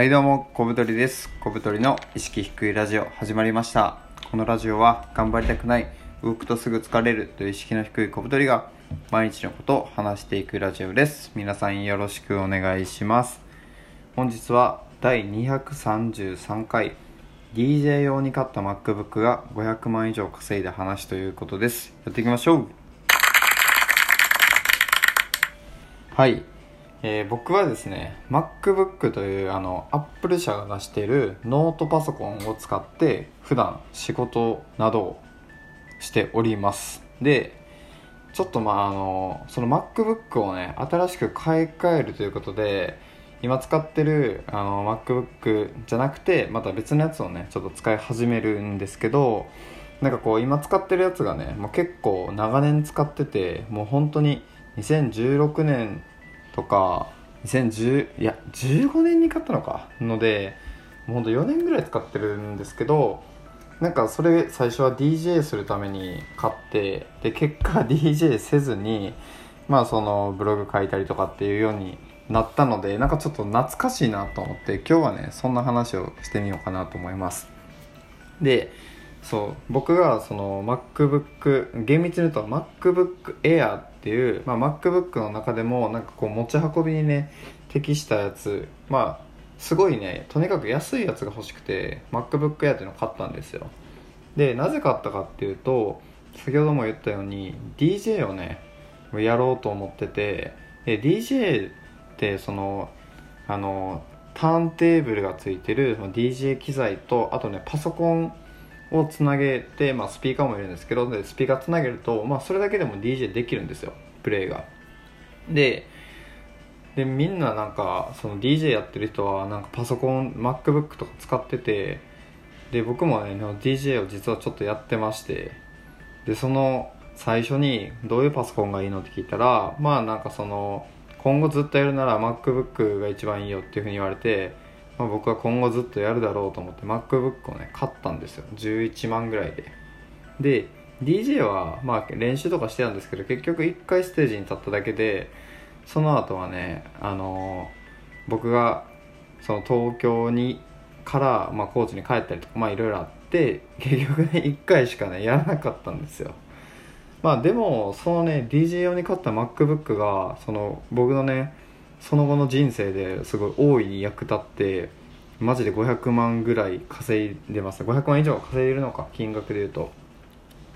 はいどうも、小太りです。小太りの意識低いラジオ始まりました。このラジオは頑張りたくない、動くとすぐ疲れるという意識の低い小太りが毎日のことを話していくラジオです。皆さんよろしくお願いします。本日は第233回 DJ 用に買った MacBook が500万以上稼いだ話ということです。やっていきましょうはい、えー僕はですね MacBook というあの Apple 社が出しているノートパソコンを使って普段仕事などをしております。でちょっとまああのその MacBook をね新しく買い替えるということで今使ってるあの MacBook じゃなくてまた別のやつをねちょっと使い始めるんですけどなんかこう今使ってるやつがねもう結構長年使っててもう本当に2016年とか2010いや15年に買ったのか。のでもうほんと4年ぐらい使ってるんですけどなんかそれ最初は DJ するために買ってで結果 DJ せずにまあそのブログ書いたりとかっていうようになったのでなんかちょっと懐かしいなと思って今日はねそんな話をしてみようかなと思います。でそう僕がその MacBook 厳密に言うと MacBook Air っていう、まあ、MacBook の中でもなんかこう持ち運びにね適したやつまあすごいねとにかく安いやつが欲しくて MacBook Air っていうのを買ったんですよ。でなぜ買ったかっていうと先ほども言ったように DJ をねやろうと思っててで DJ ってそのあのターンテーブルがついてるその DJ 機材とあとねパソコンをつなげて、まあ、スピーカーもいるんですけどでスピーカーつなげると、まあ、それだけでも DJ できるんですよ。プレイが。ででみんななんかその DJ やってる人はなんかパソコン MacBook とか使っててで僕もね DJ を実はちょっとやってましてでその最初にどういうパソコンがいいのって聞いたらまあなんかその今後ずっとやるなら MacBook が一番いいよっていうふうに言われて、まあ、僕は今後ずっとやるだろうと思って MacBook をね買ったんですよ。11万ぐらいで。で DJ はまあ練習とかしてたんですけど結局1回ステージに立っただけでその後はねあの僕がその東京にから、まあ、高知に帰ったりとかまあいろいろあって結局ね1回しかねやらなかったんですよ。まあでもそのね DJ 用に買った MacBook がその僕のねその後の人生ですごい大いに役立ってマジで500万ぐらい稼いでます。500万以上稼いでるのか金額で言うと。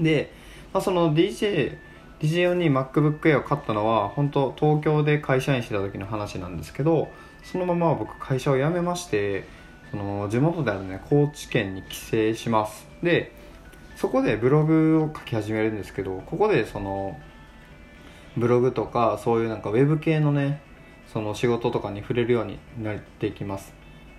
で、まあ、その DJ DJ 用に MacBook Air を買ったのは本当東京で会社員してた時の話なんですけどそのまま僕会社を辞めましてその地元であるね高知県に帰省します。でそこでブログを書き始めるんですけどここでそのブログとかそういうなんかウェブ系のねその仕事とかに触れるようになっていきます。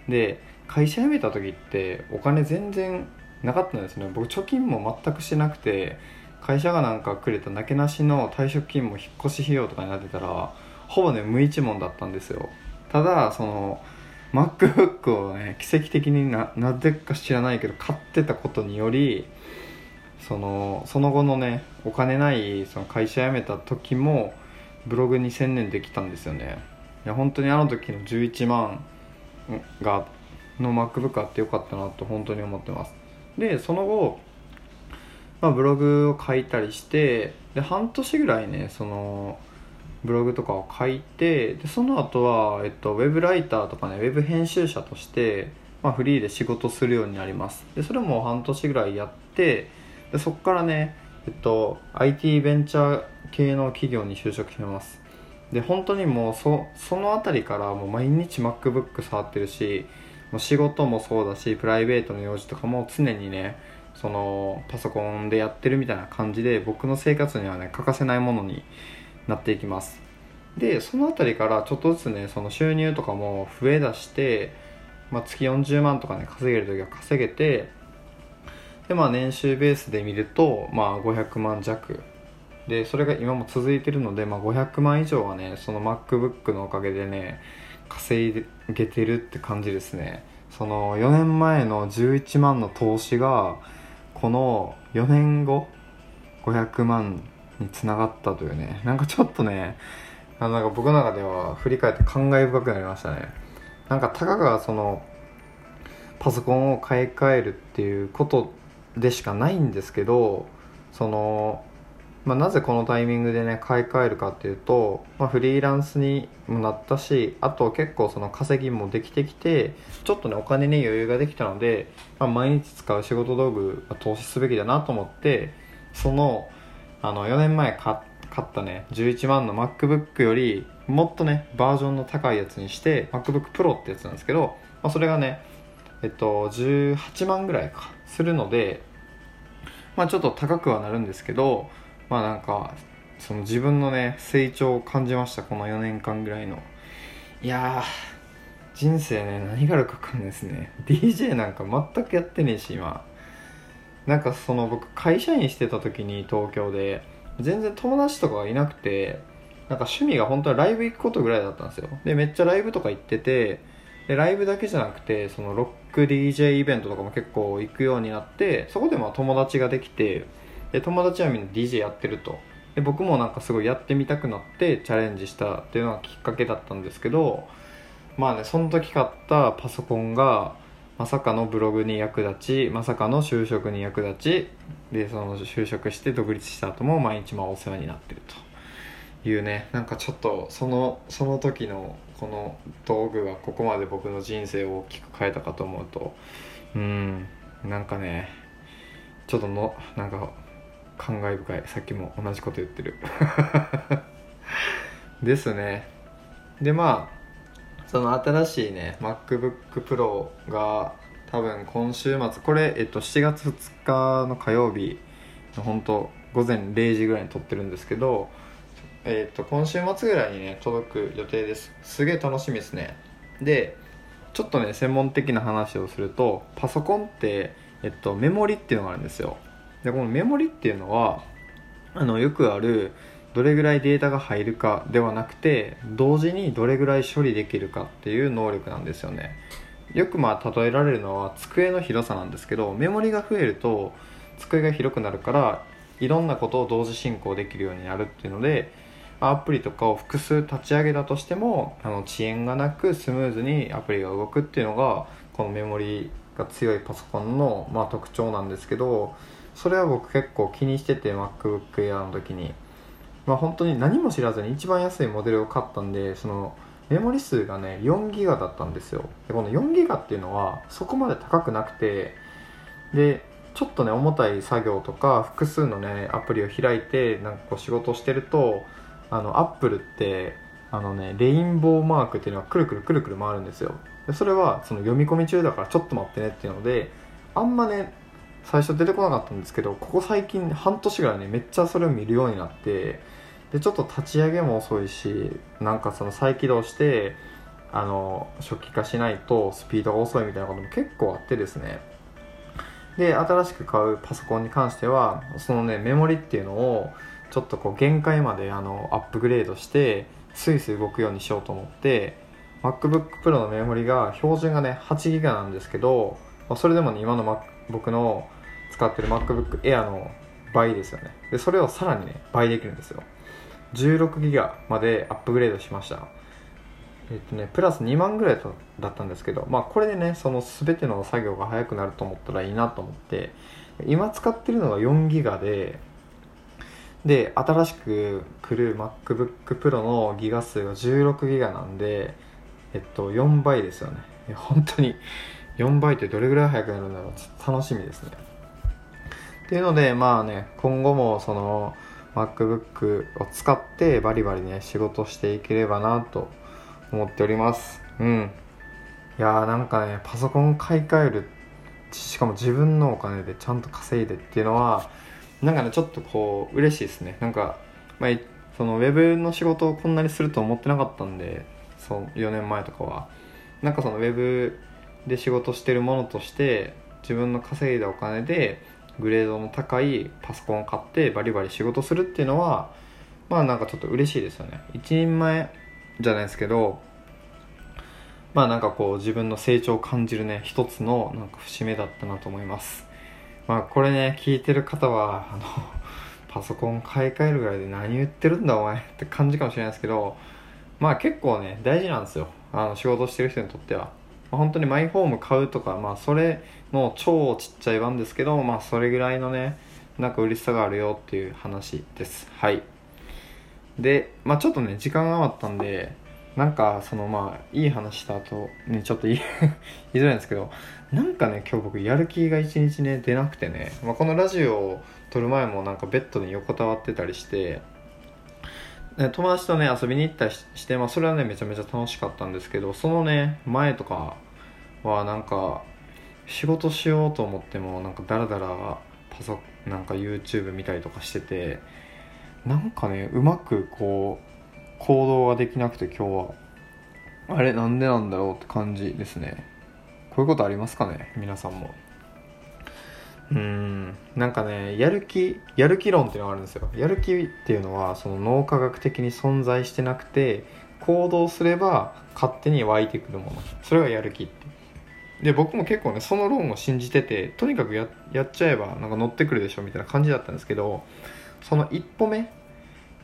で会社辞めた時ってお金全然なかったんですね。僕貯金も全くしてなくて会社がなんかくれたなけなしの退職金も引っ越し費用とかになってたらほぼね無一文だったんですよ。ただその MacBook をね奇跡的にななぜか知らないけど買ってたことによりそのその後のねお金ないその会社辞めた時もブログに専念できたんですよね。いや本当にあの時の11万がの MacBook あってよかったなと本当に思ってます。でその後、まあ、ブログを書いたりしてで半年ぐらいねそのブログとかを書いてでその後は、えっと、ウェブライターとかねウェブ編集者として、まあ、フリーで仕事するようになります。でそれも半年ぐらいやってでそこからね、えっと、IT ベンチャー系の企業に就職します。で本当にもうそその辺りからもう毎日 MacBook 触ってるしもう仕事もそうだしプライベートの用事とかも常にねそのパソコンでやってるみたいな感じで僕の生活にはね欠かせないものになっていきます。でその辺りからちょっとずつねその収入とかも増えだして、まあ、月40万とかね稼げる時は稼げてでまあ年収ベースで見るとまあ500万弱でそれが今も続いてるので、まあ、500万以上はねその MacBook のおかげでね稼いげてるって感じですね。その4年前の11万の投資がこの4年後500万につながったというね。なんかちょっとねあのなんか僕の中では振り返って感慨深くなりましたね。なんかたかがそのパソコンを買い替えるっていうことでしかないんですけどその、まあ、なぜこのタイミングでね買い替えるかっていうと、まあ、フリーランスにもなったしあと結構その稼ぎもできてきてちょっとねお金に余裕ができたので、まあ、毎日使う仕事道具は投資すべきだなと思ってそのあの4年前買ったね11万の MacBook よりもっとねバージョンの高いやつにして MacBook Pro ってやつなんですけど、まあ、それがねえっと18万ぐらいかするのでまあちょっと高くはなるんですけどまあなんかその自分のね成長を感じましたこの4年間ぐらいの。いやー人生ね何があるか分かんないですね。DJ なんか全くやってねえし今。なんかその僕会社員してた時に東京で全然友達とかがいなくてなんか趣味が本当はライブ行くことぐらいだったんですよ。でめっちゃライブとか行っててでライブだけじゃなくてそのロック DJ イベントとかも結構行くようになってそこでまあ友達ができてで友達はみんな DJ やってると。で僕もなんかすごいやってみたくなってチャレンジしたっていうのがきっかけだったんですけどまあねその時買ったパソコンがまさかのブログに役立ちまさかの就職に役立ちでその就職して独立した後も毎日まあお世話になってると。いうねなんかちょっとそのその時のこの道具がここまで僕の人生を大きく変えたかと思うとうんなんかねちょっとのなんか感慨深い。さっきも同じこと言ってる。ですね。でまあその新しいね MacBookPro が多分今週末これ、えっと、7月2日の火曜日の本当午前0時ぐらいに撮ってるんですけど、えっと、今週末ぐらいにね届く予定です。すげえ楽しみですね。でちょっとね専門的な話をするとパソコンって、えっと、メモリっていうのがあるんですよ。でこのメモリっていうのはあのよくあるどれぐらいデータが入るかではなくて同時にどれぐらい処理できるかっていう能力なんですよね。よくまあ例えられるのは机の広さなんですけどメモリが増えると机が広くなるからいろんなことを同時進行できるようになるっていうのでアプリとかを複数立ち上げたとしてもあの遅延がなくスムーズにアプリが動くっていうのがこのメモリが強いパソコンの、まあ、特徴なんですけどそれは僕結構気にしてて MacBook Air の時に。まあ本当に何も知らずに一番安いモデルを買ったんでそのメモリ数がね4ギガだったんですよ。でこの4ギガっていうのはそこまで高くなくてでちょっとね重たい作業とか複数のねアプリを開いてなんかこう仕事してるとあのアップルってあのねレインボーマークっていうのがくるくるくるくる回るんですよ。でそれはその読み込み中だからちょっと待ってねっていうのであんまね最初出てこなかったんですけどここ最近半年ぐらいねめっちゃそれを見るようになってでちょっと立ち上げも遅いしなんかその再起動してあの初期化しないとスピードが遅いみたいなことも結構あってですね。で新しく買うパソコンに関してはそのねメモリっていうのをちょっとこう限界まであのアップグレードしてスイスイ動くようにしようと思って MacBookPro のメモリが標準がね 8GB なんですけどそれでもね今の、ま、僕の使ってる MacBook Air の倍ですよね。でそれをさらにね倍できるんですよ。16ギガまでアップグレードしました。えっとねプラス2万ぐらいだったんですけどまあこれでねその全ての作業が早くなると思ったらいいなと思って今使ってるのが4ギガでで新しく来る MacBook Pro のギガ数が16ギガなんでえっと4倍ですよね。本当に。4倍ってどれぐらい速くなるんだろう。楽しみですね。っていうのでまあね今後もその MacBook を使ってバリバリね仕事していければなと思っております。うん。いやーなんかねパソコン買い替えるしかも自分のお金でちゃんと稼いでっていうのはなんかねちょっとこう嬉しいですね。なんか、まあ、そのウェブの仕事をこんなにすると思ってなかったんでそう4年前とかは。なんかそのウェブで仕事してるものとして自分の稼いだお金でグレードの高いパソコンを買ってバリバリ仕事するっていうのはまあなんかちょっと嬉しいですよね。一人前じゃないですけどまあなんかこう自分の成長を感じるね一つのなんか節目だったなと思います。まあこれね聞いてる方はあのパソコン買い替えるぐらいで何言ってるんだお前って感じかもしれないですけどまあ結構ね大事なんですよ。あの仕事してる人にとっては、本当にマイホーム買うとか、まあ、それの超ちっちゃい版ですけど、まあ、それぐらいのねなんか嬉しさがあるよっていう話です。はい。でまあちょっとね時間が余ったんでなんかそのまあいい話した後にちょっと言い 言いづらいんですけどなんかね今日僕やる気が一日ね出なくてね、まあ、このラジオを撮る前もなんかベッドに横たわってたりして友達とね遊びに行ったりして、まあ、それはねめちゃめちゃ楽しかったんですけどそのね前とかはなんか仕事しようと思ってもなんかダラダラパソコンなんか YouTube 見たりとかしててなんかねうまくこう行動ができなくて今日は。あれなんでなんだろうって感じですね。こういうことありますかね？皆さんも。うん。なんかねやる気やる気論っていうのがあるんですよ。やる気っていうのはその脳科学的に存在してなくて行動すれば勝手に湧いてくるもの。それがやる気ってで僕も結構ねその論を信じててとにかくやっちゃえばなんか乗ってくるでしょみたいな感じだったんですけどその一歩目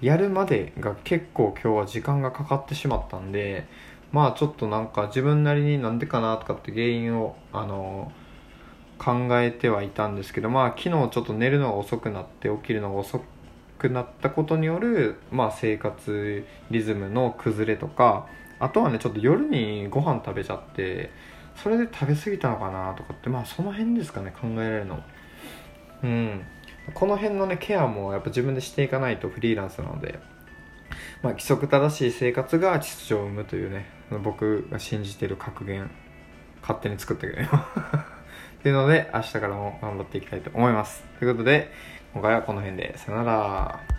やるまでが結構今日は時間がかかってしまったんでまあちょっとなんか自分なりになんでかなとかって原因をあの考えてはいたんですけどまあ昨日ちょっと寝るのが遅くなって起きるのが遅くなったことによる、まあ、生活リズムの崩れとかあとはねちょっと夜にご飯食べちゃってそれで食べ過ぎたのかなとかってまあその辺ですかね考えられるの。うん。この辺のねケアもやっぱ自分でしていかないとフリーランスなので。まあ規則正しい生活が秩序を生むというね僕が信じてる格言勝手に作ったけどねっていうので明日からも頑張っていきたいと思います。ということで今回はこの辺で。さよなら。